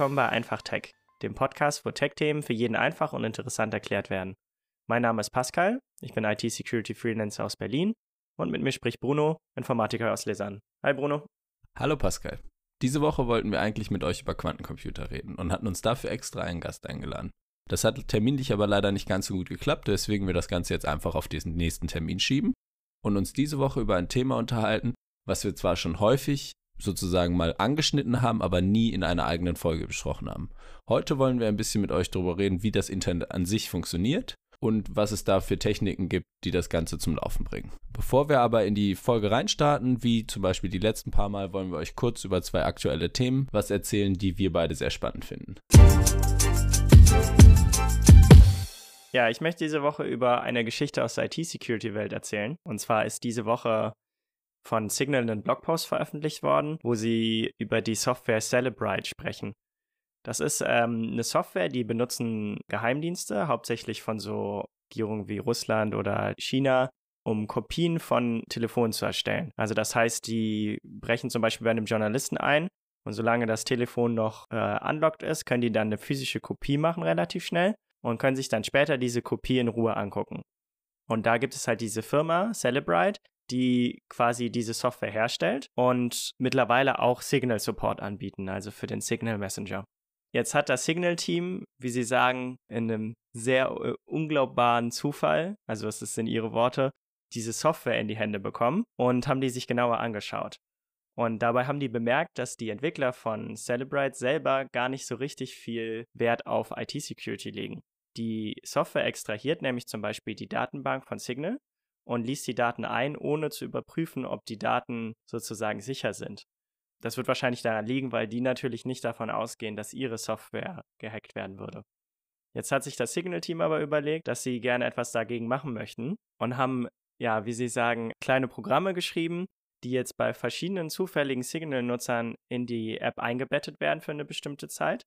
Willkommen bei Einfach Tech, dem Podcast, wo Tech-Themen für jeden einfach und interessant erklärt werden. Mein Name ist Pascal, ich bin IT-Security-Freelancer aus Berlin und mit mir spricht Bruno, Informatiker aus Lausanne. Hi Bruno. Hallo Pascal. Diese Woche wollten wir eigentlich mit euch über Quantencomputer reden und hatten uns dafür extra einen Gast eingeladen. Das hat terminlich aber leider nicht ganz so gut geklappt, weswegen wir das Ganze jetzt einfach auf diesen nächsten Termin schieben und uns diese Woche über ein Thema unterhalten, was wir zwar schon häufig sozusagen mal angeschnitten haben, aber nie in einer eigenen Folge besprochen haben. Heute wollen wir ein bisschen mit euch darüber reden, wie das Internet an sich funktioniert und was es da für Techniken gibt, die das Ganze zum Laufen bringen. Bevor wir aber in die Folge reinstarten, wie zum Beispiel die letzten paar Mal, wollen wir euch kurz über zwei aktuelle Themen was erzählen, die wir beide sehr spannend finden. Ja, ich möchte diese Woche über eine Geschichte aus der IT-Security-Welt erzählen. Und zwar ist diese Woche von Signal einen Blogpost veröffentlicht worden, wo sie über die Software Celebrite sprechen. Das ist ähm, eine Software, die benutzen Geheimdienste, hauptsächlich von so Regierungen wie Russland oder China, um Kopien von Telefonen zu erstellen. Also das heißt, die brechen zum Beispiel bei einem Journalisten ein und solange das Telefon noch äh, unlocked ist, können die dann eine physische Kopie machen relativ schnell und können sich dann später diese Kopie in Ruhe angucken. Und da gibt es halt diese Firma Celebrite, die quasi diese Software herstellt und mittlerweile auch Signal Support anbieten, also für den Signal Messenger. Jetzt hat das Signal-Team, wie sie sagen, in einem sehr äh, unglaubbaren Zufall, also das sind ihre Worte, diese Software in die Hände bekommen und haben die sich genauer angeschaut. Und dabei haben die bemerkt, dass die Entwickler von Celebrite selber gar nicht so richtig viel Wert auf IT-Security legen. Die Software extrahiert nämlich zum Beispiel die Datenbank von Signal und liest die Daten ein, ohne zu überprüfen, ob die Daten sozusagen sicher sind. Das wird wahrscheinlich daran liegen, weil die natürlich nicht davon ausgehen, dass ihre Software gehackt werden würde. Jetzt hat sich das Signal-Team aber überlegt, dass sie gerne etwas dagegen machen möchten und haben, ja, wie sie sagen, kleine Programme geschrieben, die jetzt bei verschiedenen zufälligen Signal-Nutzern in die App eingebettet werden für eine bestimmte Zeit.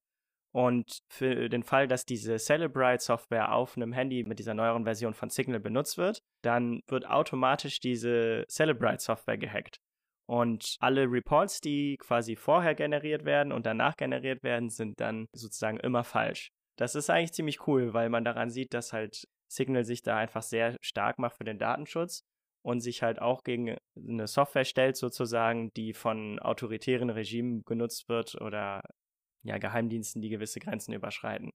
Und für den Fall, dass diese Celebrite-Software auf einem Handy mit dieser neueren Version von Signal benutzt wird, dann wird automatisch diese Celebrite-Software gehackt. Und alle Reports, die quasi vorher generiert werden und danach generiert werden, sind dann sozusagen immer falsch. Das ist eigentlich ziemlich cool, weil man daran sieht, dass halt Signal sich da einfach sehr stark macht für den Datenschutz und sich halt auch gegen eine Software stellt, sozusagen, die von autoritären Regimen genutzt wird oder ja, Geheimdiensten, die gewisse Grenzen überschreiten.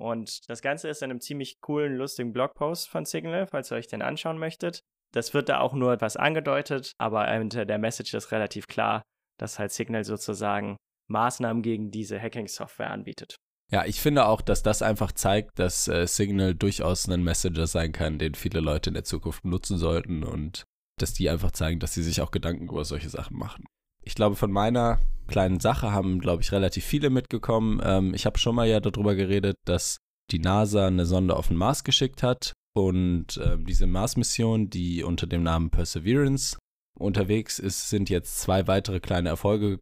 Und das Ganze ist in einem ziemlich coolen, lustigen Blogpost von Signal, falls ihr euch den anschauen möchtet. Das wird da auch nur etwas angedeutet, aber hinter der Message ist relativ klar, dass halt Signal sozusagen Maßnahmen gegen diese Hacking-Software anbietet. Ja, ich finde auch, dass das einfach zeigt, dass äh, Signal durchaus ein Messenger sein kann, den viele Leute in der Zukunft nutzen sollten und dass die einfach zeigen, dass sie sich auch Gedanken über solche Sachen machen. Ich glaube, von meiner kleinen Sache haben, glaube ich, relativ viele mitgekommen. Ähm, ich habe schon mal ja darüber geredet, dass die NASA eine Sonde auf den Mars geschickt hat und äh, diese Mars-Mission, die unter dem Namen Perseverance unterwegs ist, sind jetzt zwei weitere kleine Erfolge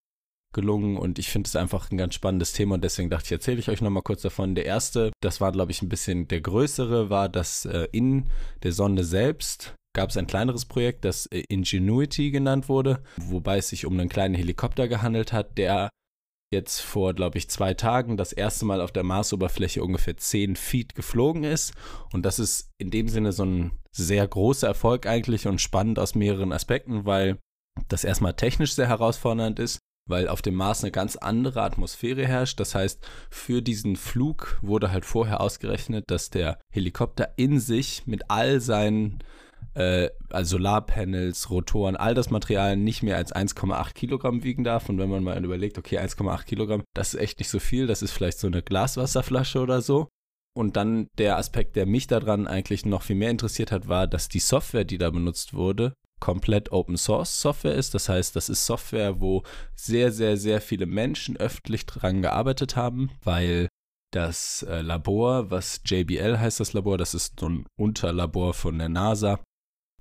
gelungen und ich finde es einfach ein ganz spannendes Thema und deswegen dachte ich, erzähle ich euch nochmal kurz davon. Der erste, das war glaube ich ein bisschen der größere, war, dass äh, in der Sonde selbst gab es ein kleineres Projekt, das äh, Ingenuity genannt wurde, wobei es sich um einen kleinen Helikopter gehandelt hat, der jetzt vor, glaube ich, zwei Tagen das erste Mal auf der Marsoberfläche ungefähr 10 Feet geflogen ist. Und das ist in dem Sinne so ein sehr großer Erfolg eigentlich und spannend aus mehreren Aspekten, weil das erstmal technisch sehr herausfordernd ist weil auf dem Mars eine ganz andere Atmosphäre herrscht. Das heißt, für diesen Flug wurde halt vorher ausgerechnet, dass der Helikopter in sich mit all seinen äh, also Solarpanels, Rotoren, all das Material nicht mehr als 1,8 Kilogramm wiegen darf. Und wenn man mal überlegt, okay, 1,8 Kilogramm, das ist echt nicht so viel, das ist vielleicht so eine Glaswasserflasche oder so. Und dann der Aspekt, der mich daran eigentlich noch viel mehr interessiert hat, war, dass die Software, die da benutzt wurde, komplett Open Source Software ist. Das heißt, das ist Software, wo sehr, sehr, sehr viele Menschen öffentlich dran gearbeitet haben, weil das äh, Labor, was JBL heißt das Labor, das ist so ein Unterlabor von der NASA.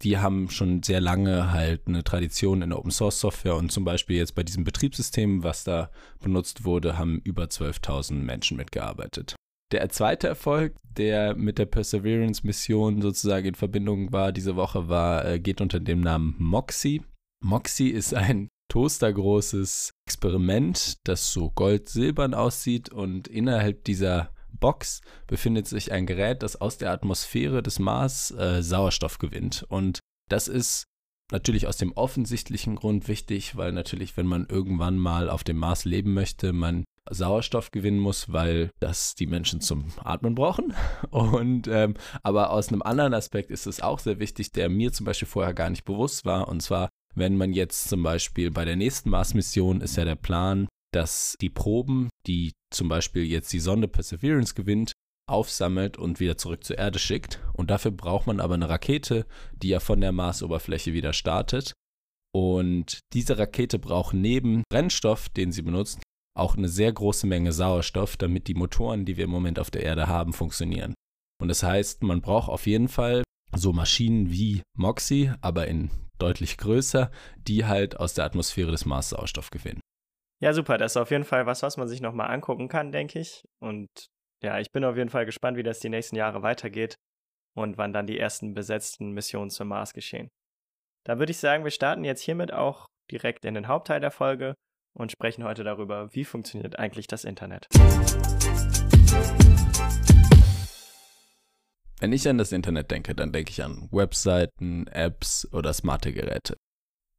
Die haben schon sehr lange halt eine Tradition in Open Source Software und zum Beispiel jetzt bei diesem Betriebssystem, was da benutzt wurde, haben über 12.000 Menschen mitgearbeitet. Der zweite Erfolg, der mit der Perseverance-Mission sozusagen in Verbindung war diese Woche, war, äh, geht unter dem Namen Moxie. Moxie ist ein toastergroßes Experiment, das so gold-silbern aussieht und innerhalb dieser Box befindet sich ein Gerät, das aus der Atmosphäre des Mars äh, Sauerstoff gewinnt. Und das ist natürlich aus dem offensichtlichen Grund wichtig, weil natürlich, wenn man irgendwann mal auf dem Mars leben möchte, man Sauerstoff gewinnen muss, weil das die Menschen zum Atmen brauchen. Und ähm, aber aus einem anderen Aspekt ist es auch sehr wichtig, der mir zum Beispiel vorher gar nicht bewusst war. Und zwar, wenn man jetzt zum Beispiel bei der nächsten Mars-Mission ist ja der Plan, dass die Proben, die zum Beispiel jetzt die Sonde Perseverance gewinnt, aufsammelt und wieder zurück zur Erde schickt. Und dafür braucht man aber eine Rakete, die ja von der Marsoberfläche wieder startet. Und diese Rakete braucht neben Brennstoff, den sie benutzt, auch eine sehr große Menge Sauerstoff, damit die Motoren, die wir im Moment auf der Erde haben, funktionieren. Und das heißt, man braucht auf jeden Fall so Maschinen wie Moxie, aber in deutlich größer, die halt aus der Atmosphäre des Mars Sauerstoff gewinnen. Ja, super. Das ist auf jeden Fall was, was man sich nochmal angucken kann, denke ich. Und ja, ich bin auf jeden Fall gespannt, wie das die nächsten Jahre weitergeht und wann dann die ersten besetzten Missionen zum Mars geschehen. Da würde ich sagen, wir starten jetzt hiermit auch direkt in den Hauptteil der Folge und sprechen heute darüber, wie funktioniert eigentlich das Internet. Wenn ich an das Internet denke, dann denke ich an Webseiten, Apps oder smarte Geräte.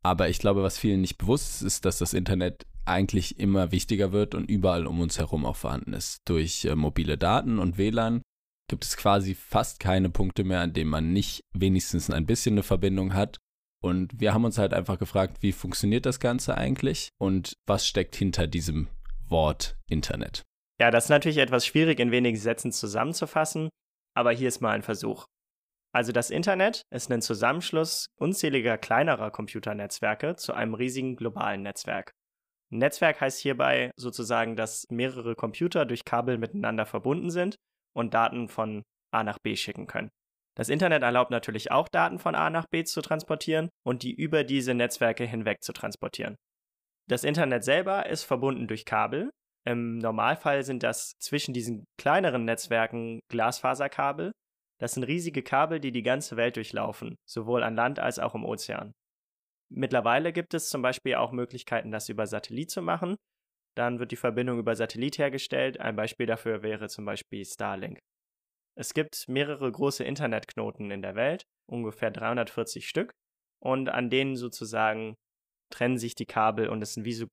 Aber ich glaube, was vielen nicht bewusst ist, ist, dass das Internet eigentlich immer wichtiger wird und überall um uns herum auch vorhanden ist. Durch äh, mobile Daten und WLAN gibt es quasi fast keine Punkte mehr, an denen man nicht wenigstens ein bisschen eine Verbindung hat und wir haben uns halt einfach gefragt, wie funktioniert das Ganze eigentlich und was steckt hinter diesem Wort Internet? Ja, das ist natürlich etwas schwierig in wenigen Sätzen zusammenzufassen, aber hier ist mal ein Versuch. Also das Internet ist ein Zusammenschluss unzähliger kleinerer Computernetzwerke zu einem riesigen globalen Netzwerk. Netzwerk heißt hierbei sozusagen, dass mehrere Computer durch Kabel miteinander verbunden sind und Daten von A nach B schicken können. Das Internet erlaubt natürlich auch Daten von A nach B zu transportieren und die über diese Netzwerke hinweg zu transportieren. Das Internet selber ist verbunden durch Kabel. Im Normalfall sind das zwischen diesen kleineren Netzwerken Glasfaserkabel. Das sind riesige Kabel, die die ganze Welt durchlaufen, sowohl an Land als auch im Ozean. Mittlerweile gibt es zum Beispiel auch Möglichkeiten, das über Satellit zu machen. Dann wird die Verbindung über Satellit hergestellt. Ein Beispiel dafür wäre zum Beispiel Starlink. Es gibt mehrere große Internetknoten in der Welt, ungefähr 340 Stück, und an denen sozusagen trennen sich die Kabel und es sind wie so,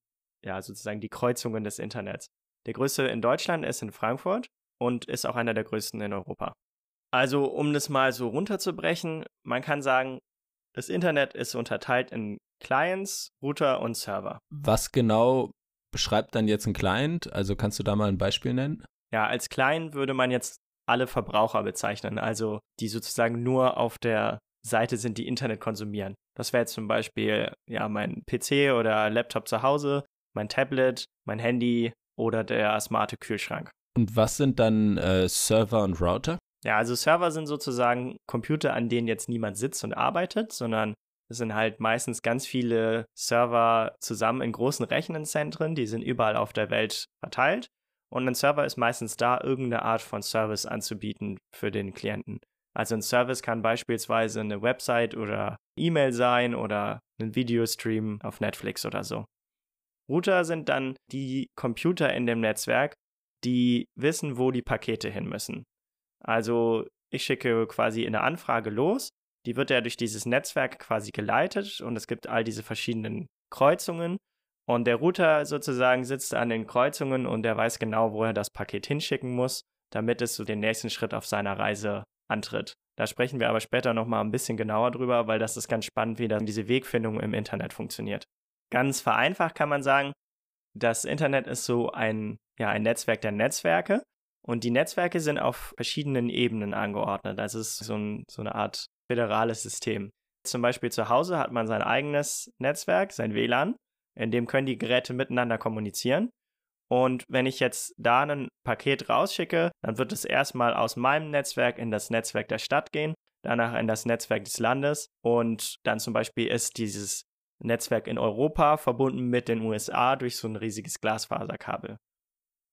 ja, sozusagen die Kreuzungen des Internets. Der größte in Deutschland ist in Frankfurt und ist auch einer der größten in Europa. Also, um das mal so runterzubrechen, man kann sagen, das Internet ist unterteilt in Clients, Router und Server. Was genau beschreibt dann jetzt ein Client? Also kannst du da mal ein Beispiel nennen? Ja, als Client würde man jetzt alle Verbraucher bezeichnen, also die sozusagen nur auf der Seite sind, die Internet konsumieren. Das wäre jetzt zum Beispiel ja mein PC oder Laptop zu Hause, mein Tablet, mein Handy oder der smarte Kühlschrank. Und was sind dann äh, Server und Router? Ja, also Server sind sozusagen Computer, an denen jetzt niemand sitzt und arbeitet, sondern es sind halt meistens ganz viele Server zusammen in großen Rechenzentren, die sind überall auf der Welt verteilt und ein Server ist meistens da, irgendeine Art von Service anzubieten für den Klienten. Also ein Service kann beispielsweise eine Website oder E-Mail sein oder ein Videostream auf Netflix oder so. Router sind dann die Computer in dem Netzwerk, die wissen, wo die Pakete hin müssen. Also ich schicke quasi eine Anfrage los, die wird ja durch dieses Netzwerk quasi geleitet und es gibt all diese verschiedenen Kreuzungen und der Router sozusagen sitzt an den Kreuzungen und der weiß genau, wo er das Paket hinschicken muss, damit es so den nächsten Schritt auf seiner Reise antritt. Da sprechen wir aber später nochmal ein bisschen genauer drüber, weil das ist ganz spannend, wie dann diese Wegfindung im Internet funktioniert. Ganz vereinfacht kann man sagen, das Internet ist so ein, ja, ein Netzwerk der Netzwerke und die Netzwerke sind auf verschiedenen Ebenen angeordnet. Das ist so, ein, so eine Art föderales System. Zum Beispiel zu Hause hat man sein eigenes Netzwerk, sein WLAN in dem können die Geräte miteinander kommunizieren. Und wenn ich jetzt da ein Paket rausschicke, dann wird es erstmal aus meinem Netzwerk in das Netzwerk der Stadt gehen, danach in das Netzwerk des Landes und dann zum Beispiel ist dieses Netzwerk in Europa verbunden mit den USA durch so ein riesiges Glasfaserkabel.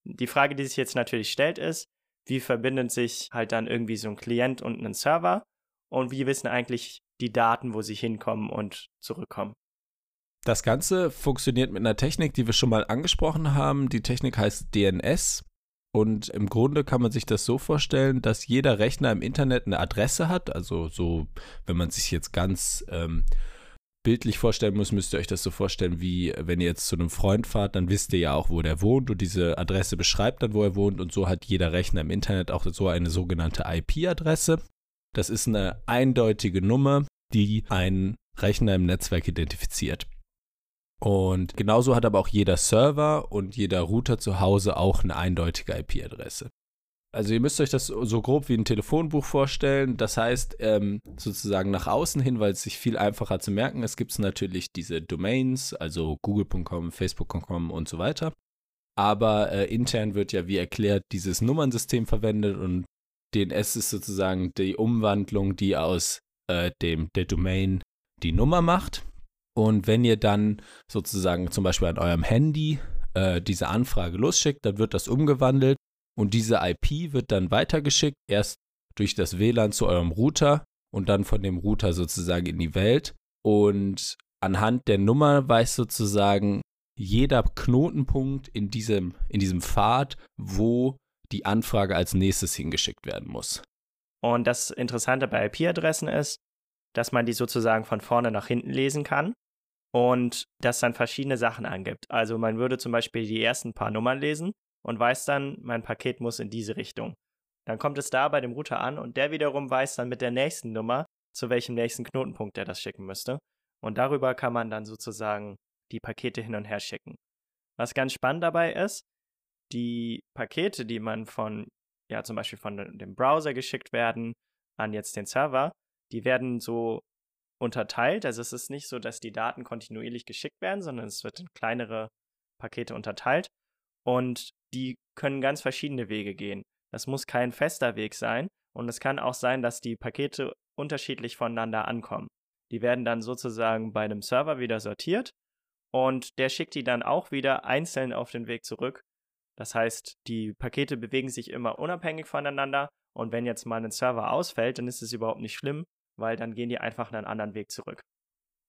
Die Frage, die sich jetzt natürlich stellt, ist, wie verbindet sich halt dann irgendwie so ein Klient und ein Server und wie wissen eigentlich die Daten, wo sie hinkommen und zurückkommen. Das Ganze funktioniert mit einer Technik, die wir schon mal angesprochen haben. Die Technik heißt DNS. Und im Grunde kann man sich das so vorstellen, dass jeder Rechner im Internet eine Adresse hat. Also so, wenn man sich jetzt ganz ähm, bildlich vorstellen muss, müsst ihr euch das so vorstellen, wie wenn ihr jetzt zu einem Freund fahrt, dann wisst ihr ja auch, wo der wohnt und diese Adresse beschreibt dann, wo er wohnt. Und so hat jeder Rechner im Internet auch so eine sogenannte IP-Adresse. Das ist eine eindeutige Nummer, die einen Rechner im Netzwerk identifiziert. Und genauso hat aber auch jeder Server und jeder Router zu Hause auch eine eindeutige IP-Adresse. Also ihr müsst euch das so grob wie ein Telefonbuch vorstellen. Das heißt, ähm, sozusagen nach außen hin, weil es sich viel einfacher zu merken ist, gibt es natürlich diese Domains, also google.com, facebook.com und so weiter. Aber äh, intern wird ja, wie erklärt, dieses Nummernsystem verwendet und DNS ist sozusagen die Umwandlung, die aus äh, dem, der Domain die Nummer macht. Und wenn ihr dann sozusagen zum Beispiel an eurem Handy äh, diese Anfrage losschickt, dann wird das umgewandelt und diese IP wird dann weitergeschickt, erst durch das WLAN zu eurem Router und dann von dem Router sozusagen in die Welt. Und anhand der Nummer weiß sozusagen jeder Knotenpunkt in diesem, in diesem Pfad, wo die Anfrage als nächstes hingeschickt werden muss. Und das Interessante bei IP-Adressen ist, dass man die sozusagen von vorne nach hinten lesen kann und das dann verschiedene Sachen angibt. Also man würde zum Beispiel die ersten paar Nummern lesen und weiß dann, mein Paket muss in diese Richtung. Dann kommt es da bei dem Router an und der wiederum weiß dann mit der nächsten Nummer, zu welchem nächsten Knotenpunkt er das schicken müsste. Und darüber kann man dann sozusagen die Pakete hin und her schicken. Was ganz spannend dabei ist, die Pakete, die man von, ja, zum Beispiel von dem Browser geschickt werden an jetzt den Server, die werden so unterteilt. Also es ist nicht so, dass die Daten kontinuierlich geschickt werden, sondern es wird in kleinere Pakete unterteilt. Und die können ganz verschiedene Wege gehen. Das muss kein fester Weg sein. Und es kann auch sein, dass die Pakete unterschiedlich voneinander ankommen. Die werden dann sozusagen bei einem Server wieder sortiert und der schickt die dann auch wieder einzeln auf den Weg zurück. Das heißt, die Pakete bewegen sich immer unabhängig voneinander und wenn jetzt mal ein Server ausfällt, dann ist es überhaupt nicht schlimm, weil dann gehen die einfach einen anderen Weg zurück.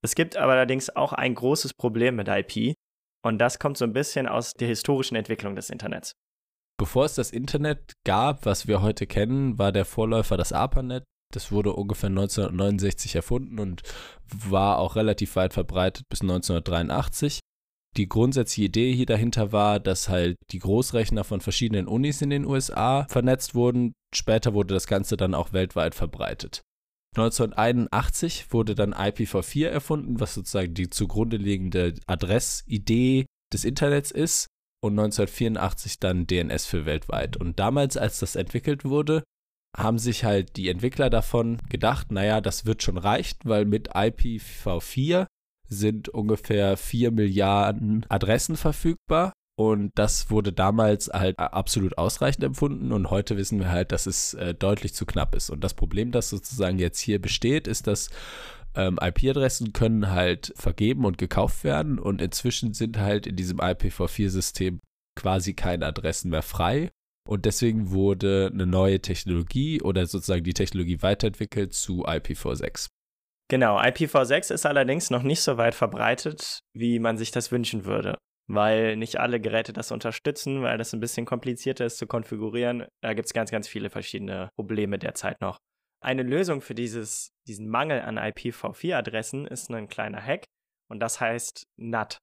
Es gibt aber allerdings auch ein großes Problem mit IP und das kommt so ein bisschen aus der historischen Entwicklung des Internets. Bevor es das Internet gab, was wir heute kennen, war der Vorläufer das ARPANET. Das wurde ungefähr 1969 erfunden und war auch relativ weit verbreitet bis 1983. Die grundsätzliche Idee hier dahinter war, dass halt die Großrechner von verschiedenen Unis in den USA vernetzt wurden. Später wurde das Ganze dann auch weltweit verbreitet. 1981 wurde dann IPv4 erfunden, was sozusagen die zugrunde liegende Adressidee des Internets ist. Und 1984 dann DNS für weltweit. Und damals, als das entwickelt wurde, haben sich halt die Entwickler davon gedacht, naja, das wird schon reichen, weil mit IPv4 sind ungefähr 4 Milliarden Adressen verfügbar und das wurde damals halt absolut ausreichend empfunden und heute wissen wir halt, dass es äh, deutlich zu knapp ist. Und das Problem, das sozusagen jetzt hier besteht, ist, dass ähm, IP-Adressen können halt vergeben und gekauft werden und inzwischen sind halt in diesem IPv4-System quasi keine Adressen mehr frei. Und deswegen wurde eine neue Technologie oder sozusagen die Technologie weiterentwickelt zu IPv6. Genau, IPv6 ist allerdings noch nicht so weit verbreitet, wie man sich das wünschen würde weil nicht alle Geräte das unterstützen, weil das ein bisschen komplizierter ist zu konfigurieren. Da gibt es ganz, ganz viele verschiedene Probleme derzeit noch. Eine Lösung für dieses, diesen Mangel an IPv4-Adressen ist ein kleiner Hack und das heißt NAT.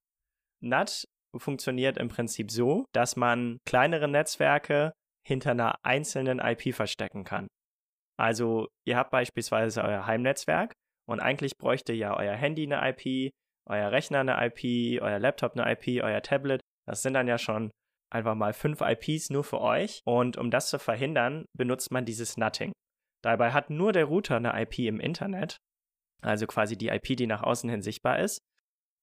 NAT funktioniert im Prinzip so, dass man kleinere Netzwerke hinter einer einzelnen IP verstecken kann. Also ihr habt beispielsweise euer Heimnetzwerk und eigentlich bräuchte ja euer Handy eine IP, euer Rechner eine IP, euer Laptop eine IP, euer Tablet. Das sind dann ja schon einfach mal fünf IPs nur für euch. Und um das zu verhindern, benutzt man dieses Nutting. Dabei hat nur der Router eine IP im Internet, also quasi die IP, die nach außen hin sichtbar ist.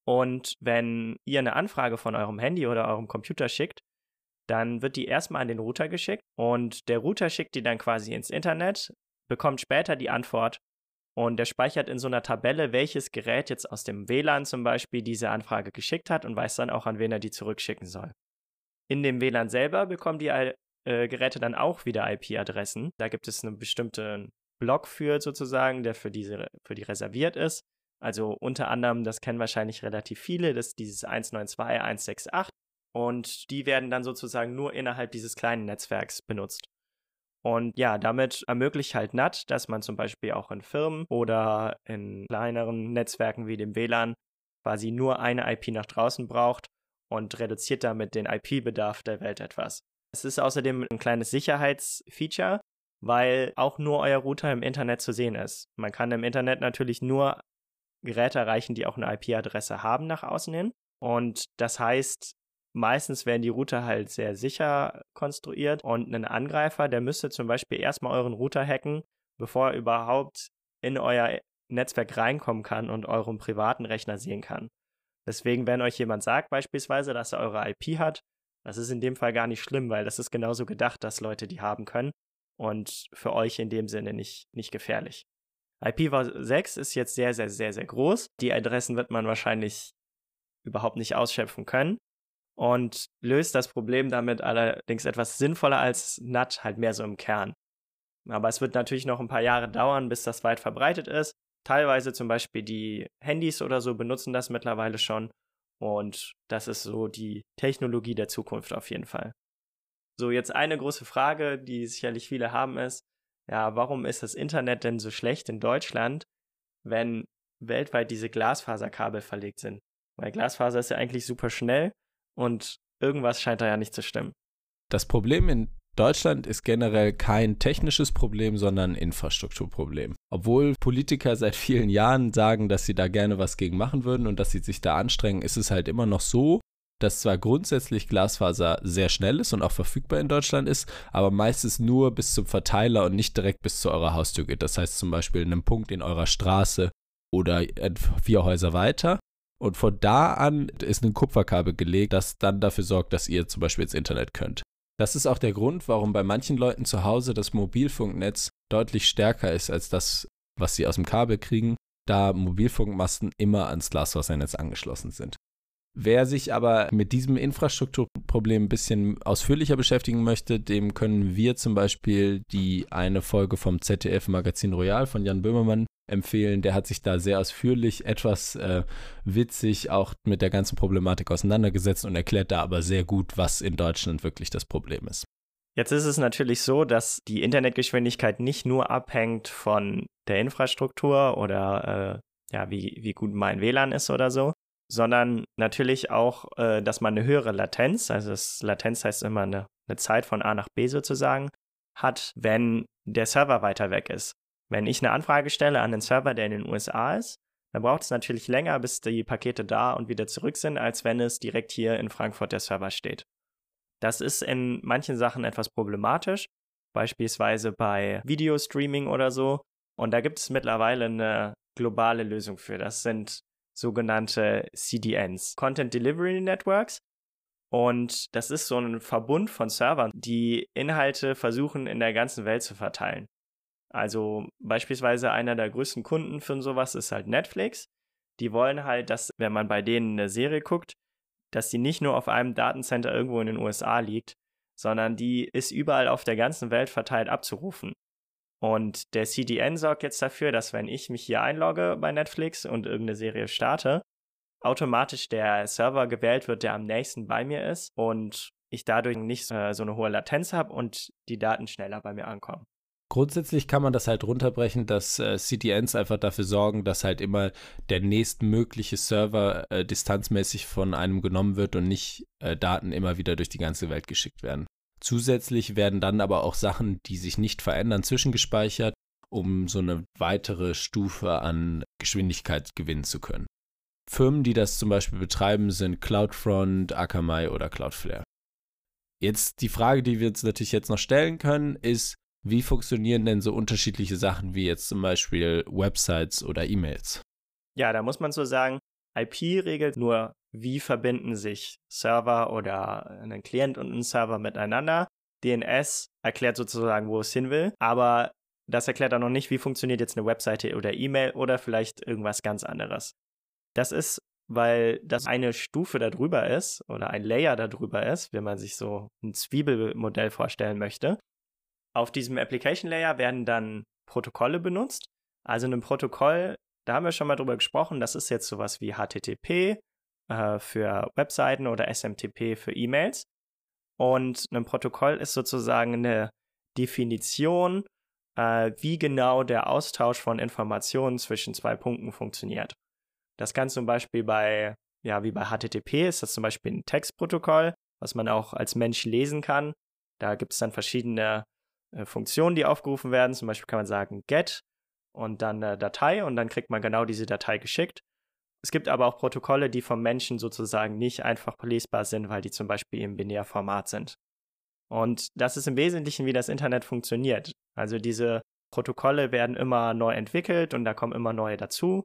Und wenn ihr eine Anfrage von eurem Handy oder eurem Computer schickt, dann wird die erstmal an den Router geschickt und der Router schickt die dann quasi ins Internet, bekommt später die Antwort und der speichert in so einer Tabelle, welches Gerät jetzt aus dem WLAN zum Beispiel diese Anfrage geschickt hat und weiß dann auch, an wen er die zurückschicken soll. In dem WLAN selber bekommen die äh, Geräte dann auch wieder IP-Adressen. Da gibt es einen bestimmten Block für sozusagen, der für diese für die reserviert ist. Also unter anderem, das kennen wahrscheinlich relativ viele, das ist dieses 192.168 und die werden dann sozusagen nur innerhalb dieses kleinen Netzwerks benutzt. Und ja, damit ermöglicht halt NAT, dass man zum Beispiel auch in Firmen oder in kleineren Netzwerken wie dem WLAN quasi nur eine IP nach draußen braucht und reduziert damit den IP-Bedarf der Welt etwas. Es ist außerdem ein kleines Sicherheitsfeature, weil auch nur euer Router im Internet zu sehen ist. Man kann im Internet natürlich nur Geräte erreichen, die auch eine IP-Adresse haben nach außen hin. Und das heißt, meistens werden die Router halt sehr sicher konstruiert und ein Angreifer, der müsste zum Beispiel erstmal euren Router hacken, bevor er überhaupt in euer Netzwerk reinkommen kann und euren privaten Rechner sehen kann. Deswegen, wenn euch jemand sagt beispielsweise, dass er eure IP hat, das ist in dem Fall gar nicht schlimm, weil das ist genauso gedacht, dass Leute die haben können und für euch in dem Sinne nicht, nicht gefährlich. IPv6 ist jetzt sehr, sehr, sehr, sehr groß. Die Adressen wird man wahrscheinlich überhaupt nicht ausschöpfen können und löst das Problem damit allerdings etwas sinnvoller als NAT, halt mehr so im Kern. Aber es wird natürlich noch ein paar Jahre dauern, bis das weit verbreitet ist. Teilweise zum Beispiel die Handys oder so benutzen das mittlerweile schon. Und das ist so die Technologie der Zukunft auf jeden Fall. So, jetzt eine große Frage, die sicherlich viele haben, ist, ja, warum ist das Internet denn so schlecht in Deutschland, wenn weltweit diese Glasfaserkabel verlegt sind? Weil Glasfaser ist ja eigentlich super schnell und irgendwas scheint da ja nicht zu stimmen. Das Problem in Deutschland ist generell kein technisches Problem, sondern ein Infrastrukturproblem. Obwohl Politiker seit vielen Jahren sagen, dass sie da gerne was gegen machen würden und dass sie sich da anstrengen, ist es halt immer noch so, dass zwar grundsätzlich Glasfaser sehr schnell ist und auch verfügbar in Deutschland ist, aber meistens nur bis zum Verteiler und nicht direkt bis zu eurer Haustür geht. Das heißt zum Beispiel in einem Punkt in eurer Straße oder vier Häuser weiter. Und von da an ist ein Kupferkabel gelegt, das dann dafür sorgt, dass ihr zum Beispiel ins Internet könnt. Das ist auch der Grund, warum bei manchen Leuten zu Hause das Mobilfunknetz deutlich stärker ist als das, was sie aus dem Kabel kriegen, da Mobilfunkmasten immer ans Glasfasernetz angeschlossen sind. Wer sich aber mit diesem Infrastrukturproblem ein bisschen ausführlicher beschäftigen möchte, dem können wir zum Beispiel die eine Folge vom ZDF Magazin Royal von Jan Böhmermann empfehlen. Der hat sich da sehr ausführlich, etwas äh, witzig auch mit der ganzen Problematik auseinandergesetzt und erklärt da aber sehr gut, was in Deutschland wirklich das Problem ist. Jetzt ist es natürlich so, dass die Internetgeschwindigkeit nicht nur abhängt von der Infrastruktur oder äh, ja, wie, wie gut mein WLAN ist oder so, sondern natürlich auch, äh, dass man eine höhere Latenz, also Latenz heißt immer eine, eine Zeit von A nach B sozusagen, hat, wenn der Server weiter weg ist. Wenn ich eine Anfrage stelle an den Server, der in den USA ist, dann braucht es natürlich länger, bis die Pakete da und wieder zurück sind, als wenn es direkt hier in Frankfurt der Server steht. Das ist in manchen Sachen etwas problematisch, beispielsweise bei Videostreaming oder so. Und da gibt es mittlerweile eine globale Lösung für. Das sind sogenannte CDNs, Content Delivery Networks. Und das ist so ein Verbund von Servern, die Inhalte versuchen in der ganzen Welt zu verteilen. Also beispielsweise einer der größten Kunden für sowas ist halt Netflix. Die wollen halt, dass, wenn man bei denen eine Serie guckt, dass die nicht nur auf einem Datencenter irgendwo in den USA liegt, sondern die ist überall auf der ganzen Welt verteilt abzurufen. Und der CDN sorgt jetzt dafür, dass wenn ich mich hier einlogge bei Netflix und irgendeine Serie starte, automatisch der Server gewählt wird, der am nächsten bei mir ist und ich dadurch nicht äh, so eine hohe Latenz habe und die Daten schneller bei mir ankommen. Grundsätzlich kann man das halt runterbrechen, dass äh, CDNs einfach dafür sorgen, dass halt immer der nächstmögliche Server äh, distanzmäßig von einem genommen wird und nicht äh, Daten immer wieder durch die ganze Welt geschickt werden. Zusätzlich werden dann aber auch Sachen, die sich nicht verändern, zwischengespeichert, um so eine weitere Stufe an Geschwindigkeit gewinnen zu können. Firmen, die das zum Beispiel betreiben, sind CloudFront, Akamai oder Cloudflare. Jetzt die Frage, die wir uns natürlich jetzt noch stellen können, ist, wie funktionieren denn so unterschiedliche Sachen wie jetzt zum Beispiel Websites oder E-Mails? Ja, da muss man so sagen, IP regelt nur wie verbinden sich Server oder ein Client und ein Server miteinander. DNS erklärt sozusagen, wo es hin will, aber das erklärt auch noch nicht, wie funktioniert jetzt eine Webseite oder E-Mail oder vielleicht irgendwas ganz anderes. Das ist, weil das eine Stufe darüber ist oder ein Layer darüber ist, wenn man sich so ein Zwiebelmodell vorstellen möchte. Auf diesem Application Layer werden dann Protokolle benutzt. Also ein Protokoll da haben wir schon mal drüber gesprochen. Das ist jetzt sowas wie HTTP äh, für Webseiten oder SMTP für E-Mails. Und ein Protokoll ist sozusagen eine Definition, äh, wie genau der Austausch von Informationen zwischen zwei Punkten funktioniert. Das kann zum Beispiel bei, ja, wie bei HTTP ist das zum Beispiel ein Textprotokoll, was man auch als Mensch lesen kann. Da gibt es dann verschiedene äh, Funktionen, die aufgerufen werden. Zum Beispiel kann man sagen get und dann eine Datei und dann kriegt man genau diese Datei geschickt. Es gibt aber auch Protokolle, die vom Menschen sozusagen nicht einfach lesbar sind, weil die zum Beispiel im Binärformat sind. Und das ist im Wesentlichen, wie das Internet funktioniert. Also diese Protokolle werden immer neu entwickelt und da kommen immer neue dazu.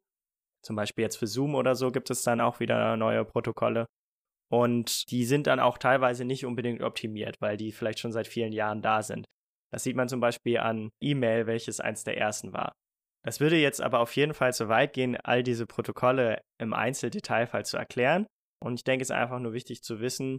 Zum Beispiel jetzt für Zoom oder so gibt es dann auch wieder neue Protokolle. Und die sind dann auch teilweise nicht unbedingt optimiert, weil die vielleicht schon seit vielen Jahren da sind. Das sieht man zum Beispiel an E-Mail, welches eins der ersten war. Das würde jetzt aber auf jeden Fall zu weit gehen, all diese Protokolle im Einzeldetailfall zu erklären. Und ich denke, es ist einfach nur wichtig zu wissen,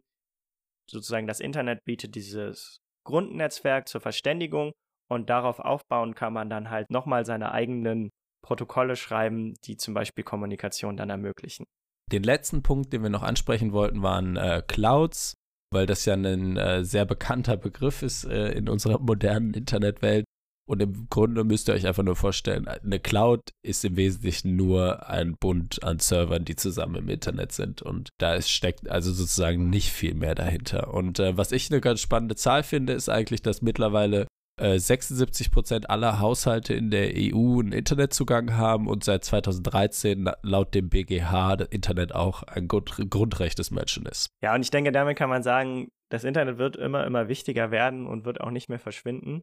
sozusagen das Internet bietet dieses Grundnetzwerk zur Verständigung und darauf aufbauen kann man dann halt nochmal seine eigenen Protokolle schreiben, die zum Beispiel Kommunikation dann ermöglichen. Den letzten Punkt, den wir noch ansprechen wollten, waren äh, Clouds, weil das ja ein äh, sehr bekannter Begriff ist äh, in unserer modernen Internetwelt. Und im Grunde müsst ihr euch einfach nur vorstellen, eine Cloud ist im Wesentlichen nur ein Bund an Servern, die zusammen im Internet sind. Und da steckt also sozusagen nicht viel mehr dahinter. Und äh, was ich eine ganz spannende Zahl finde, ist eigentlich, dass mittlerweile äh, 76 Prozent aller Haushalte in der EU einen Internetzugang haben und seit 2013 laut dem BGH das Internet auch ein Grund Grundrecht des Menschen ist. Ja, und ich denke, damit kann man sagen, das Internet wird immer, immer wichtiger werden und wird auch nicht mehr verschwinden.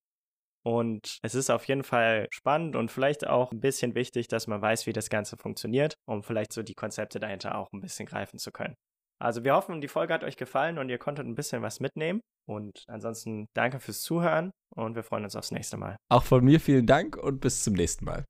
Und es ist auf jeden Fall spannend und vielleicht auch ein bisschen wichtig, dass man weiß, wie das Ganze funktioniert, um vielleicht so die Konzepte dahinter auch ein bisschen greifen zu können. Also wir hoffen, die Folge hat euch gefallen und ihr konntet ein bisschen was mitnehmen. Und ansonsten danke fürs Zuhören und wir freuen uns aufs nächste Mal. Auch von mir vielen Dank und bis zum nächsten Mal.